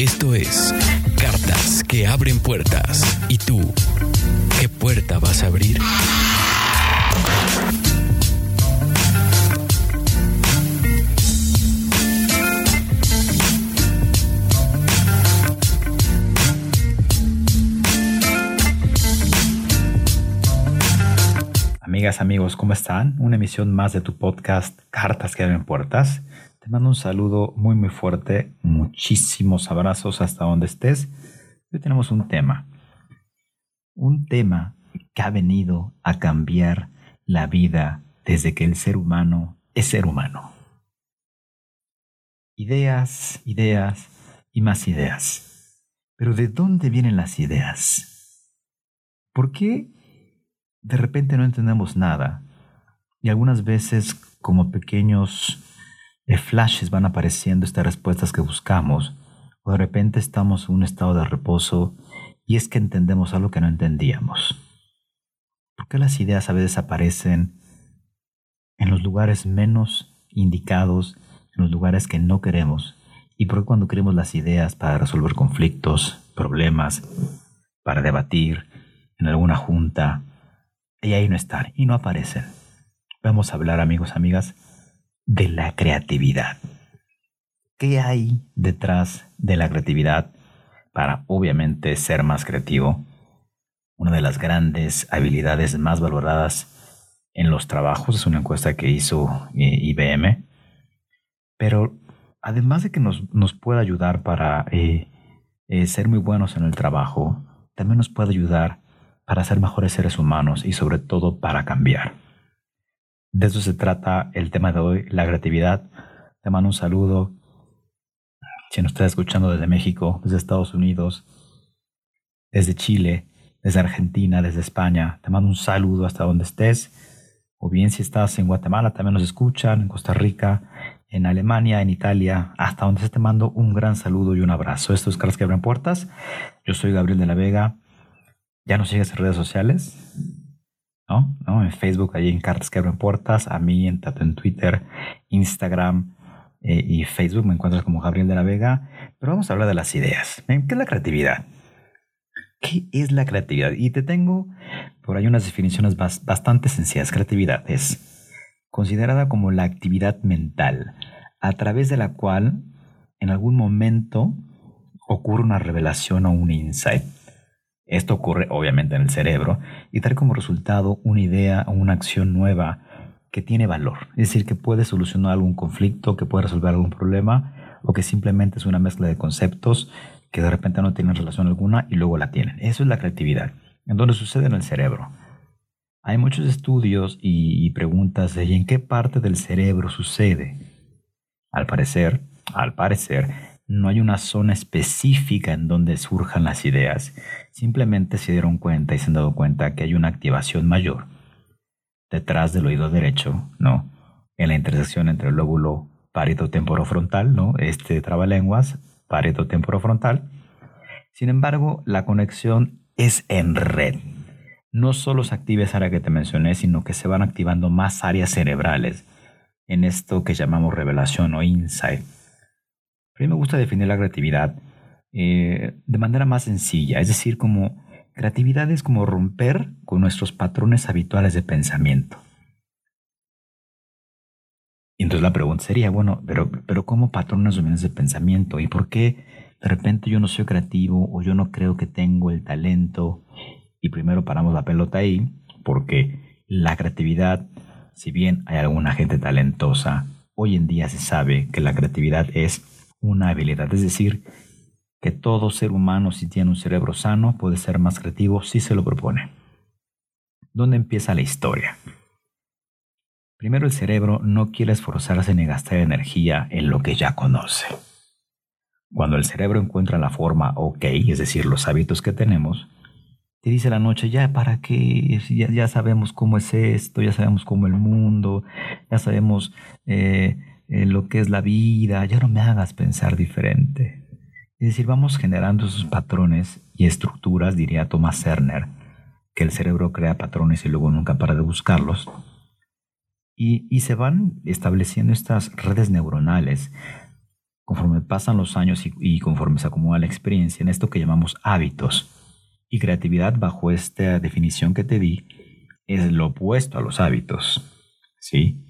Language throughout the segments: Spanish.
Esto es Cartas que abren puertas. ¿Y tú? ¿Qué puerta vas a abrir? Amigas, amigos, ¿cómo están? Una emisión más de tu podcast Cartas que abren puertas. Te mando un saludo muy muy fuerte, muchísimos abrazos hasta donde estés. Hoy tenemos un tema, un tema que ha venido a cambiar la vida desde que el ser humano es ser humano. Ideas, ideas y más ideas. Pero ¿de dónde vienen las ideas? ¿Por qué de repente no entendemos nada? Y algunas veces como pequeños flashes van apareciendo estas respuestas que buscamos, o de repente estamos en un estado de reposo y es que entendemos algo que no entendíamos. ¿Por qué las ideas a veces aparecen en los lugares menos indicados, en los lugares que no queremos? ¿Y por qué cuando queremos las ideas para resolver conflictos, problemas, para debatir en alguna junta, y ahí no están y no aparecen? Vamos a hablar, amigos, amigas, de la creatividad. ¿Qué hay detrás de la creatividad para obviamente ser más creativo? Una de las grandes habilidades más valoradas en los trabajos es una encuesta que hizo eh, IBM, pero además de que nos, puede ayudar para eh, eh, ser muy buenos en el trabajo, también nos puede ayudar para ser mejores seres humanos y sobre todo para cambiar. De eso se trata el tema de hoy, la creatividad. Te mando un saludo. Si nos estás escuchando desde México, desde Estados Unidos, desde Chile, desde Argentina, desde España, te mando un saludo hasta donde estés. O bien si estás en Guatemala, también nos escuchan, en Costa Rica, en Alemania, en Italia, hasta donde estés te mando un gran saludo y un abrazo. Esto es Carlos que abren puertas. Yo soy Gabriel de la Vega. ¿Ya nos sigues en redes sociales? En Facebook, ahí en Cartas que abren puertas, a mí en, en Twitter, Instagram eh, y Facebook me encuentras como Gabriel de la Vega, pero vamos a hablar de las ideas. ¿Qué es la creatividad? ¿Qué es la creatividad? Y te tengo por ahí unas definiciones bastante sencillas. Creatividad es considerada como la actividad mental a través de la cual en algún momento ocurre una revelación o un insight esto ocurre obviamente en el cerebro y trae como resultado una idea o una acción nueva que tiene valor. Es decir, que puede solucionar algún conflicto, que puede resolver algún problema o que simplemente es una mezcla de conceptos que de repente no tienen relación alguna y luego la tienen. Eso es la creatividad. En donde sucede en el cerebro. Hay muchos estudios y, preguntas de en qué parte del cerebro sucede. Al parecer, al parecer, no hay una zona específica en donde surjan las ideas. Simplemente se dieron cuenta y se han dado cuenta que hay una activación mayor detrás del oído derecho, ¿no? En la intersección entre el lóbulo parieto-temporofrontal, ¿no? Este trabalenguas, parieto-temporofrontal. Sin embargo, la conexión es en red. No solo se activa esa área que te mencioné, sino que se van activando más áreas cerebrales en esto que llamamos revelación o insight a mí me gusta definir la creatividad eh, de manera más sencilla, es decir, como creatividad es como romper con nuestros patrones habituales de pensamiento. Entonces la pregunta sería, bueno, pero, pero ¿cómo patrones dominantes de pensamiento? ¿Y por qué de repente yo no soy creativo o yo no creo que tengo el talento? Y primero paramos la pelota ahí, porque la creatividad, si bien hay alguna gente talentosa, hoy en día se sabe que la creatividad es una habilidad, es decir, que todo ser humano si tiene un cerebro sano puede ser más creativo si se lo propone. ¿Dónde empieza la historia? Primero el cerebro no quiere esforzarse ni gastar energía en lo que ya conoce. Cuando el cerebro encuentra la forma ok, es decir, los hábitos que tenemos, te dice la noche, ya para qué, ya, ya sabemos cómo es esto, ya sabemos cómo el mundo, ya sabemos eh, eh, lo que es la vida, ya no me hagas pensar diferente. Es decir, vamos generando esos patrones y estructuras, diría Thomas Cerner, que el cerebro crea patrones y luego nunca para de buscarlos. Y, y se van estableciendo estas redes neuronales conforme pasan los años y, conforme se acumula la experiencia en esto que llamamos hábitos. Y creatividad, bajo esta definición que te di, es lo opuesto a los hábitos. ¿Sí?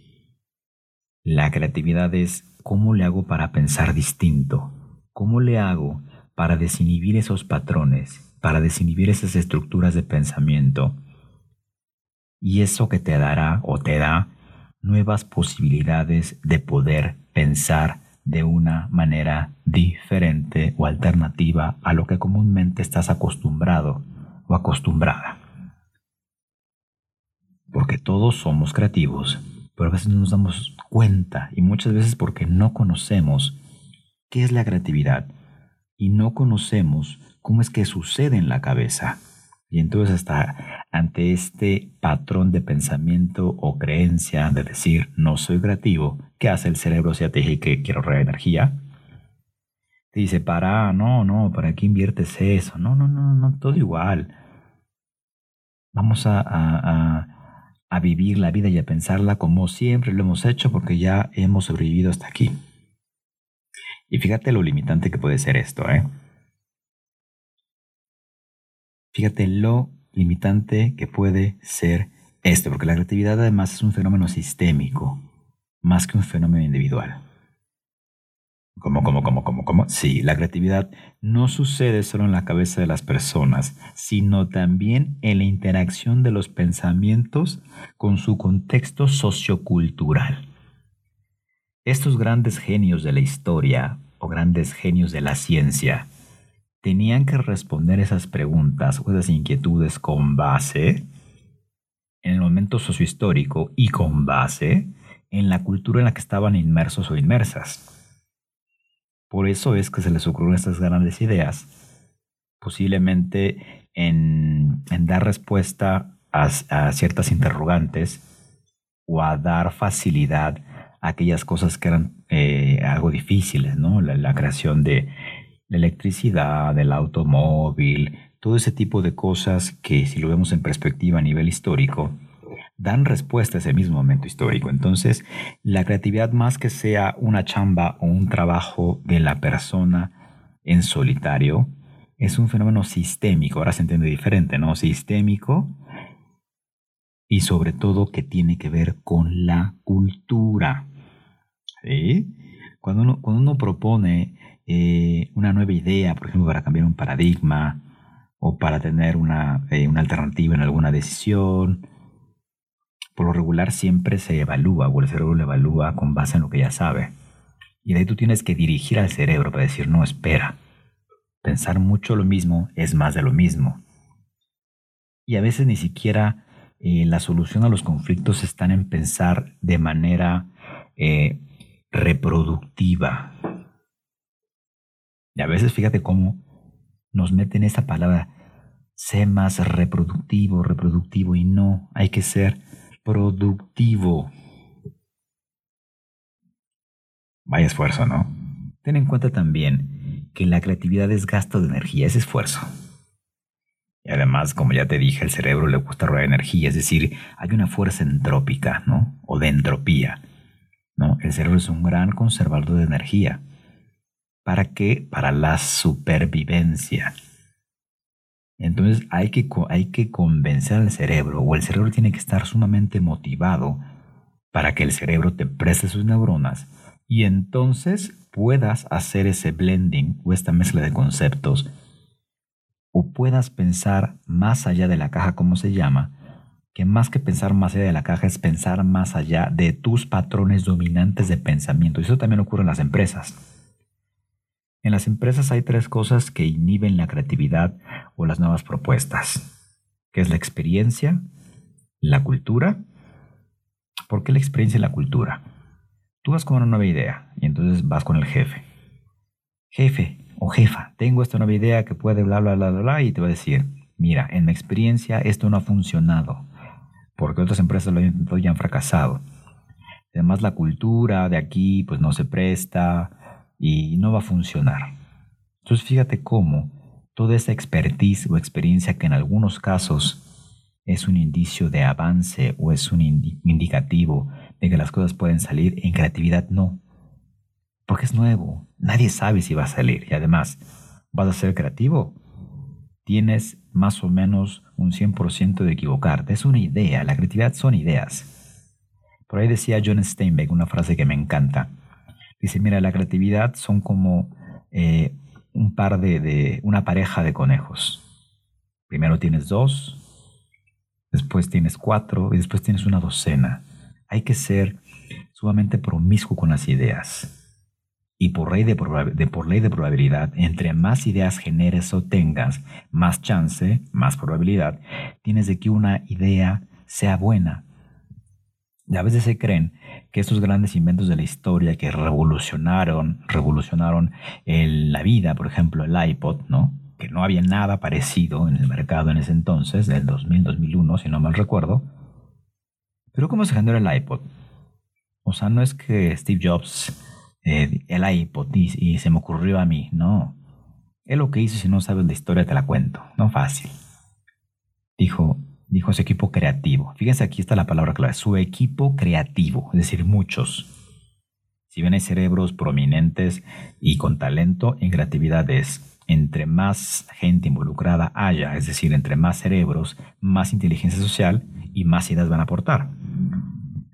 La creatividad es cómo le hago para pensar distinto, cómo le hago para desinhibir esos patrones, para desinhibir esas estructuras de pensamiento. Y eso que te dará o te da nuevas posibilidades de poder pensar de una manera diferente o alternativa a lo que comúnmente estás acostumbrado o acostumbrada. Porque todos somos creativos, pero a veces no nos damos cuenta y muchas veces porque no conocemos qué es la creatividad y no conocemos cómo es que sucede en la cabeza. Y entonces hasta ante este patrón de pensamiento o creencia de decir no soy creativo, ¿qué hace el cerebro si te dije que quiero ahorrar energía? Te dice, para, no, no, ¿para qué inviertes eso? No, no, no, no, todo igual. Vamos a, a, a vivir la vida y a pensarla como siempre lo hemos hecho porque ya hemos sobrevivido hasta aquí. Y fíjate lo limitante que puede ser esto, ¿eh? Fíjate lo limitante que puede ser esto, porque la creatividad además es un fenómeno sistémico, más que un fenómeno individual. ¿Cómo, cómo, cómo, cómo, cómo? Sí, la creatividad no sucede solo en la cabeza de las personas, sino también en la interacción de los pensamientos con su contexto sociocultural. Estos grandes genios de la historia o grandes genios de la ciencia tenían que responder esas preguntas o esas inquietudes con base en el momento sociohistórico y con base en la cultura en la que estaban inmersos o inmersas. Por eso es que se les ocurrieron estas grandes ideas, posiblemente en, dar respuesta a, ciertas interrogantes o a dar facilidad a aquellas cosas que eran eh, algo difíciles, ¿no? la creación de la electricidad, el automóvil, todo ese tipo de cosas que si lo vemos en perspectiva a nivel histórico, dan respuesta a ese mismo momento histórico. Entonces, la creatividad más que sea una chamba o un trabajo de la persona en solitario, es un fenómeno sistémico, ahora se entiende diferente, ¿no? Sistémico y sobre todo que tiene que ver con la cultura. Cuando uno, cuando uno propone eh, una nueva idea, por ejemplo, para cambiar un paradigma o para tener una, eh, una alternativa en alguna decisión. Por lo regular siempre se evalúa o el cerebro lo evalúa con base en lo que ya sabe. Y de ahí tú tienes que dirigir al cerebro para decir, no, espera. Pensar mucho lo mismo es más de lo mismo. Y a veces ni siquiera eh, la solución a los conflictos están en pensar de manera reproductiva, y a veces fíjate cómo nos meten esa palabra, sé más reproductivo, reproductivo, y no, hay que ser productivo. Vaya esfuerzo, ¿no? Ten en cuenta también que la creatividad es gasto de energía, es esfuerzo. Y además, como ya te dije, el cerebro le gusta robar energía, es decir, hay una fuerza entrópica, ¿no? O de entropía, ¿no? El cerebro es un gran conservador de energía. ¿Para qué? Para la supervivencia. Entonces hay que, hay que convencer al cerebro, o el cerebro tiene que estar sumamente motivado para que el cerebro te preste sus neuronas y entonces puedas hacer ese blending o esta mezcla de conceptos o puedas pensar más allá de la caja, como se llama, que más que pensar más allá de la caja es pensar más allá de tus patrones dominantes de pensamiento. Y eso también ocurre en las empresas. En las empresas hay tres cosas que inhiben la creatividad o las nuevas propuestas, que es la experiencia, la cultura. ¿Por qué la experiencia y la cultura? Tú vas con una nueva idea y entonces vas con el jefe. jefe o jefa, tengo esta nueva idea que puede bla, bla, bla, bla, bla, y te va a decir, mira, en mi experiencia esto no ha funcionado, porque otras empresas lo han han fracasado. Además, la cultura de aquí pues no se presta y no va a funcionar. Entonces, fíjate cómo toda esa expertise o experiencia que en algunos casos es un indicio de avance o es un indicativo de que las cosas pueden salir, en creatividad no. Porque es nuevo, nadie sabe si va a salir y además, ¿vas a ser creativo? Tienes más o menos un 100% de equivocarte. Es una idea, la creatividad son ideas. Por ahí decía John Steinbeck una frase que me encanta. Dice, mira, la creatividad son como eh, un par de, de, una pareja de conejos. Primero tienes dos, después tienes cuatro y después tienes una docena. Hay que ser sumamente promiscuo con las ideas. Y por ley de, de, por ley de probabilidad, entre más ideas generes o tengas, más chance, más probabilidad, tienes de que una idea sea buena a veces se creen que estos grandes inventos de la historia que revolucionaron, revolucionaron la vida, por ejemplo, el iPod, ¿no? Que no había nada parecido en el mercado en ese entonces, del 2000-2001, si no mal recuerdo. Pero ¿cómo se generó el iPod? O sea, no es que Steve Jobs, eh, el iPod, y, y se me ocurrió a mí, no. Él lo que hizo, si no sabes la historia, te la cuento. No fácil. Dijo, dijo su equipo creativo. Fíjense, aquí está la palabra clave, su equipo creativo, es decir, muchos. Si bien hay cerebros prominentes y con talento, en creatividad es entre más gente involucrada haya, es decir, entre más cerebros, más inteligencia social y más ideas van a aportar.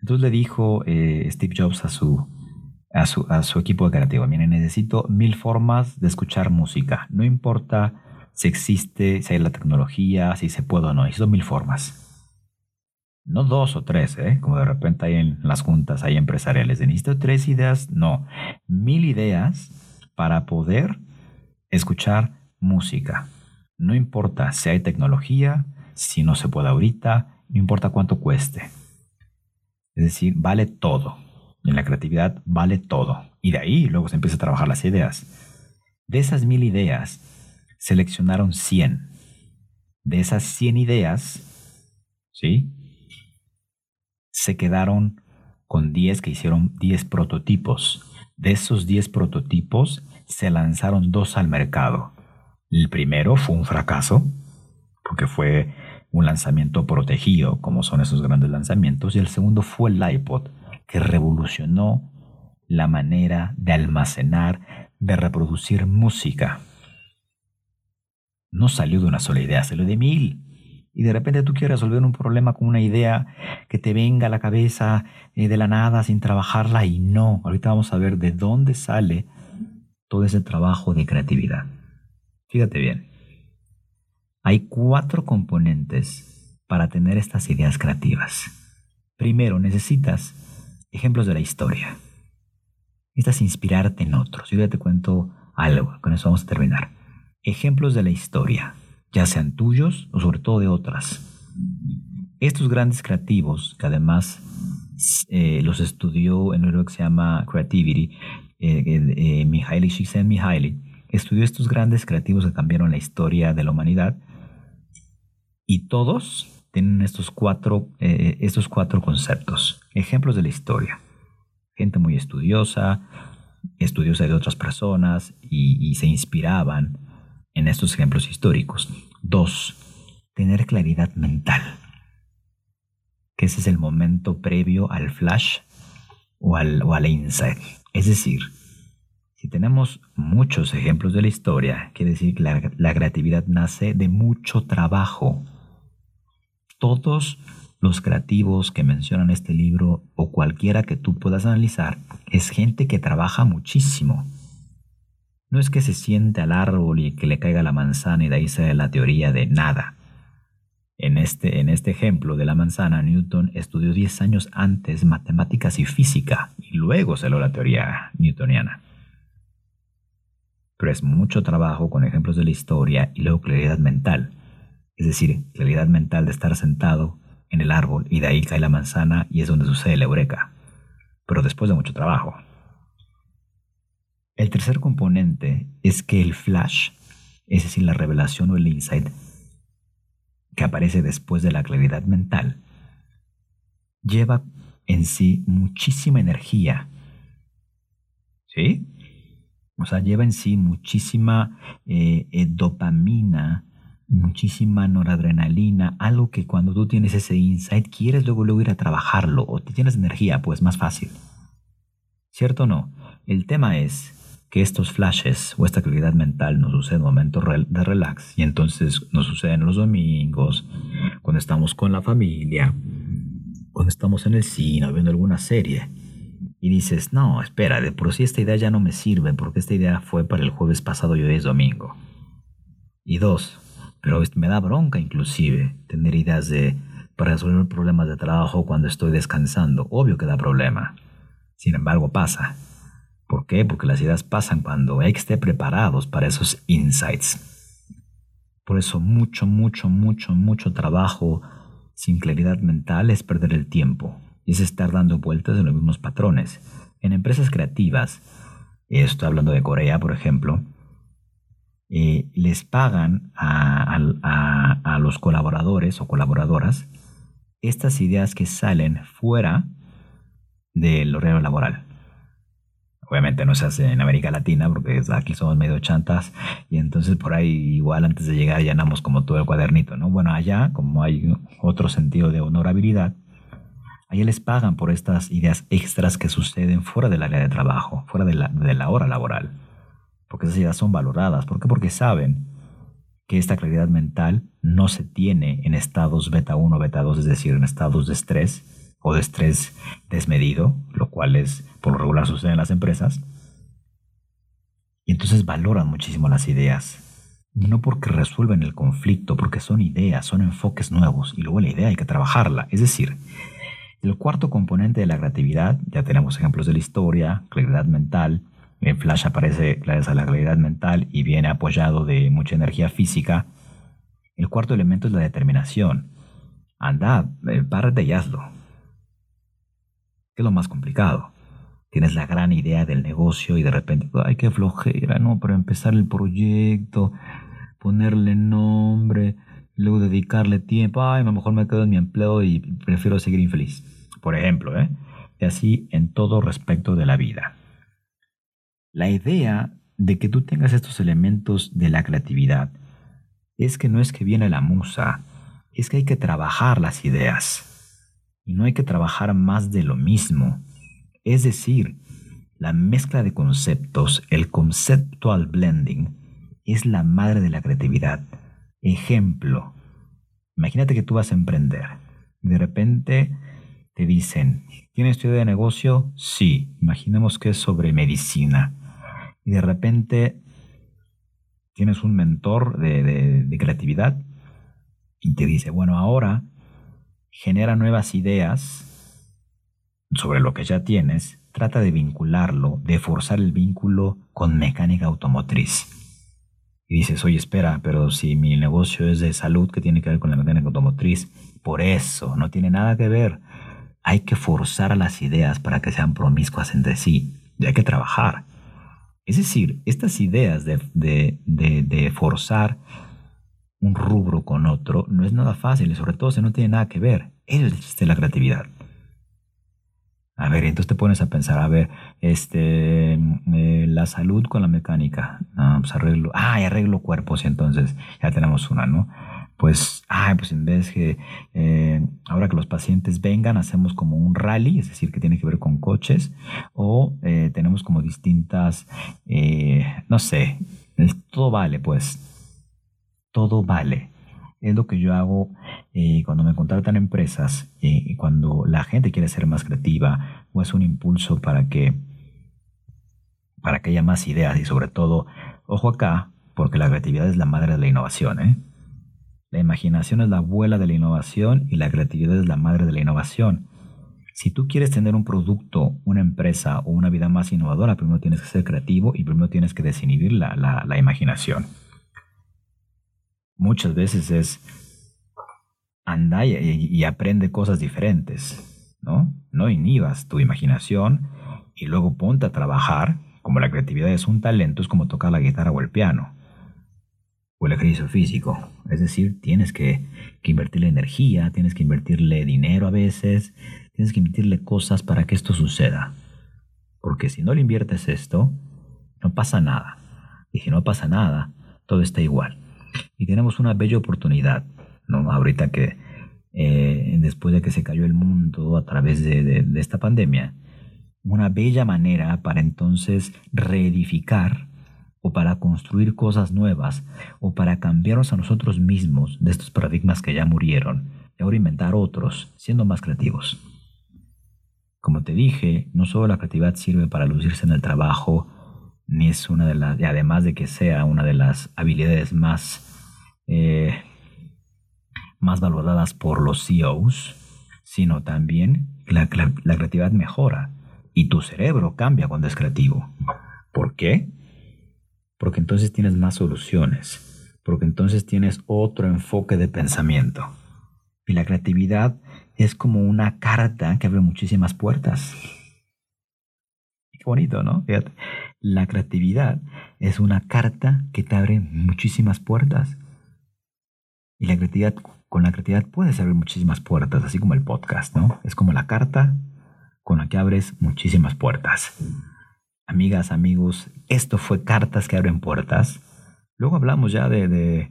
Entonces le dijo eh, Steve Jobs a su, a su, a su equipo creativo, miren, necesito mil formas de escuchar música, no importa si existe, si hay la tecnología, si se puede o no. Hay mil formas. No dos o tres, ¿eh? como de repente hay en las juntas, hay empresariales. Necesito tres ideas, no. Mil ideas para poder escuchar música. No importa si hay tecnología, si no se puede ahorita, no importa cuánto cueste. Es decir, vale todo. En la creatividad vale todo. Y de ahí luego se empieza a trabajar las ideas. De esas mil ideas, seleccionaron 100. De esas 100 ideas, ¿sí? Se quedaron con 10 que hicieron 10 prototipos. De esos 10 prototipos se lanzaron dos al mercado. El primero fue un fracaso, porque fue un lanzamiento protegido, como son esos grandes lanzamientos, y el segundo fue el iPod, que revolucionó la manera de almacenar, de reproducir música no salió de una sola idea, salió de mil. Y de repente tú quieres resolver un problema con una idea que te venga a la cabeza eh, de la nada sin trabajarla y no. Ahorita vamos a ver de dónde sale todo ese trabajo de creatividad. Fíjate bien. Hay cuatro componentes para tener estas ideas creativas. Primero, necesitas ejemplos de la historia. Necesitas inspirarte en otros. Yo ya te cuento algo, con eso vamos a terminar ejemplos de la historia, ya sean tuyos o sobre todo de otras. Estos grandes creativos, que además eh, los estudió en lo que se llama Creativity, eh, eh, Mihaly estudió estos grandes creativos que cambiaron la historia de la humanidad y todos tienen estos cuatro, eh, estos cuatro conceptos, ejemplos de la historia. Gente muy estudiosa, estudiosa de otras personas y se inspiraban en estos ejemplos históricos. Dos, tener claridad mental, que ese es el momento previo al flash o al, o al insight. Es decir, si tenemos muchos ejemplos de la historia, quiere decir que la, la creatividad nace de mucho trabajo. Todos los creativos que mencionan este libro o cualquiera que tú puedas analizar es gente que trabaja muchísimo no es que se siente al árbol y que le caiga la manzana y de ahí sale la teoría de nada. En este, en este ejemplo de la manzana, Newton estudió 10 años antes matemáticas y física y luego salió la teoría newtoniana. Pero es mucho trabajo con ejemplos de la historia y luego claridad mental. Es decir, claridad mental de estar sentado en el árbol y de ahí cae la manzana y es donde sucede la eureka. Pero después de mucho trabajo. El tercer componente es que el flash, es decir, la revelación o el insight, que aparece después de la claridad mental, lleva en sí muchísima energía. ¿Sí? O sea, lleva en sí muchísima eh, eh, dopamina, muchísima noradrenalina, algo que cuando tú tienes ese insight quieres luego, luego ir a trabajarlo o te tienes energía, pues más fácil. ¿Cierto o no? El tema es que estos flashes o esta claridad mental nos sucede en momentos de relax y entonces nos suceden los domingos, cuando estamos con la familia, cuando estamos en el cine viendo alguna serie y dices, no, espera, de por sí esta idea ya no me sirve porque esta idea fue para el jueves pasado y hoy es domingo. Y dos, pero me da bronca inclusive tener ideas de para resolver problemas de trabajo cuando estoy descansando. Obvio que da problema. Sin embargo, pasa. ¿Por qué? Porque las ideas pasan cuando estar preparados para esos insights. Por eso mucho, mucho, mucho, mucho trabajo sin claridad mental es perder el tiempo y es estar dando vueltas en los mismos patrones. En empresas creativas, estoy hablando de Corea, por ejemplo, eh, les pagan a, los colaboradores o colaboradoras estas ideas que salen fuera del horario laboral. Obviamente no se hace en América Latina porque aquí somos medio chantas y entonces por ahí igual antes de llegar llenamos como todo el cuadernito, ¿no? Bueno, allá como hay otro sentido de honorabilidad, allá les pagan por estas ideas extras que suceden fuera del área de trabajo, fuera de la, de la hora laboral porque esas ideas son valoradas. ¿Por qué? Porque saben que esta claridad mental no se tiene en estados beta 1, beta 2, es decir, en estados de estrés o de estrés desmedido, lo cual es por lo regular sucede en las empresas. Y entonces valoran muchísimo las ideas. No porque resuelven el conflicto, porque son ideas, son enfoques nuevos y luego la idea hay que trabajarla. Es decir, el cuarto componente de la creatividad, ya tenemos ejemplos de la historia, claridad mental, en Flash aparece gracias a la claridad mental y viene apoyado de mucha energía física. El cuarto elemento es la determinación. Anda, eh, párate y hazlo. ¿Qué es lo más complicado? Tienes la gran idea del negocio y de repente, ay, qué flojera, ¿no? Para empezar el proyecto, ponerle nombre, luego dedicarle tiempo, ay, a lo mejor me quedo en mi empleo y prefiero seguir infeliz. Por ejemplo, ¿eh? Y así en todo respecto de la vida. La idea de que tú tengas estos elementos de la creatividad es que no es que viene la musa, es que hay que trabajar las ideas. Y no hay que trabajar más de lo mismo. Es decir, la mezcla de conceptos, el conceptual blending, es la madre de la creatividad. Ejemplo, imagínate que tú vas a emprender. Y de repente te dicen, ¿tienes tu idea de negocio? Sí, imaginemos que es sobre medicina y de repente tienes un mentor de, creatividad y te dice, bueno, ahora genera nuevas ideas sobre lo que ya tienes, trata de vincularlo, de forzar el vínculo con mecánica automotriz. Y dices, oye, espera, pero si mi negocio es de salud, que tiene que ver con la mecánica automotriz? Por eso, no tiene nada que ver. Hay que forzar las ideas para que sean promiscuas entre sí. Y hay que trabajar. Es decir, estas ideas de, forzar un rubro con otro no es nada fácil y sobre todo si no tiene nada que ver. Eso es la creatividad. A ver, entonces te pones a pensar, a ver, este, eh, la salud con la mecánica. No, pues arreglo, ah, arreglo cuerpos y entonces ya tenemos una, ¿no? pues, ah, pues en vez que eh, ahora que los pacientes vengan, hacemos como un rally, es decir, que tiene que ver con coches, o eh, tenemos como distintas, eh, no sé, todo vale, pues, todo vale. Es lo que yo hago cuando me contratan empresas y cuando la gente quiere ser más creativa o es un impulso para que, para que haya más ideas y sobre todo, ojo acá, porque la creatividad es la madre de la innovación, ¿eh? La imaginación es la abuela de la innovación y la creatividad es la madre de la innovación. Si tú quieres tener un producto, una empresa o una vida más innovadora, primero tienes que ser creativo y primero tienes que desinhibir la, la, imaginación. Muchas veces es anda y, aprende cosas diferentes, ¿no? No inhibas tu imaginación y luego ponte a trabajar Como la creatividad es un talento, es como tocar la guitarra o el piano o el ejercicio físico. Es decir, tienes que, que, invertirle energía, tienes que invertirle dinero a veces, tienes que invertirle cosas para que esto suceda. Porque si no le inviertes esto, no pasa nada. Y si no pasa nada, todo está igual. Y tenemos una bella oportunidad, ¿no? Ahorita que eh, después de que se cayó el mundo a través de, de esta pandemia, una bella manera para entonces reedificar o para construir cosas nuevas o para cambiarnos a nosotros mismos de estos paradigmas que ya murieron y ahora inventar otros, siendo más creativos. Como te dije, no solo la creatividad sirve para lucirse en el trabajo, ni es una de las, además de que sea una de las habilidades más, eh, más valoradas por los CEOs, sino también la, la creatividad mejora y tu cerebro cambia cuando es creativo. ¿Por qué? Porque entonces tienes más soluciones, porque entonces tienes otro enfoque de pensamiento. Y la creatividad es como una carta que abre muchísimas puertas. Qué bonito, ¿no? La creatividad es una carta que te abre muchísimas puertas. Y la creatividad, con la creatividad puedes abrir muchísimas puertas, así como el podcast, ¿no? Es como la carta con la que abres muchísimas puertas. Amigas, amigos, esto fue Cartas que abren puertas. Luego hablamos ya de,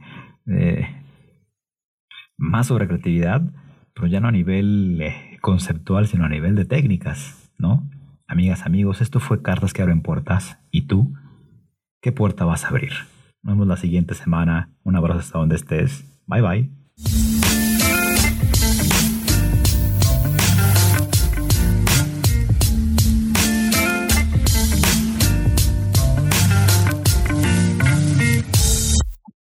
más sobre creatividad, pero ya no a nivel eh, conceptual, sino a nivel de técnicas, ¿no? Amigas, amigos, esto fue Cartas que abren puertas. ¿Y tú? ¿Qué puerta vas a abrir? Nos vemos la siguiente semana. Un abrazo hasta donde estés. Bye bye.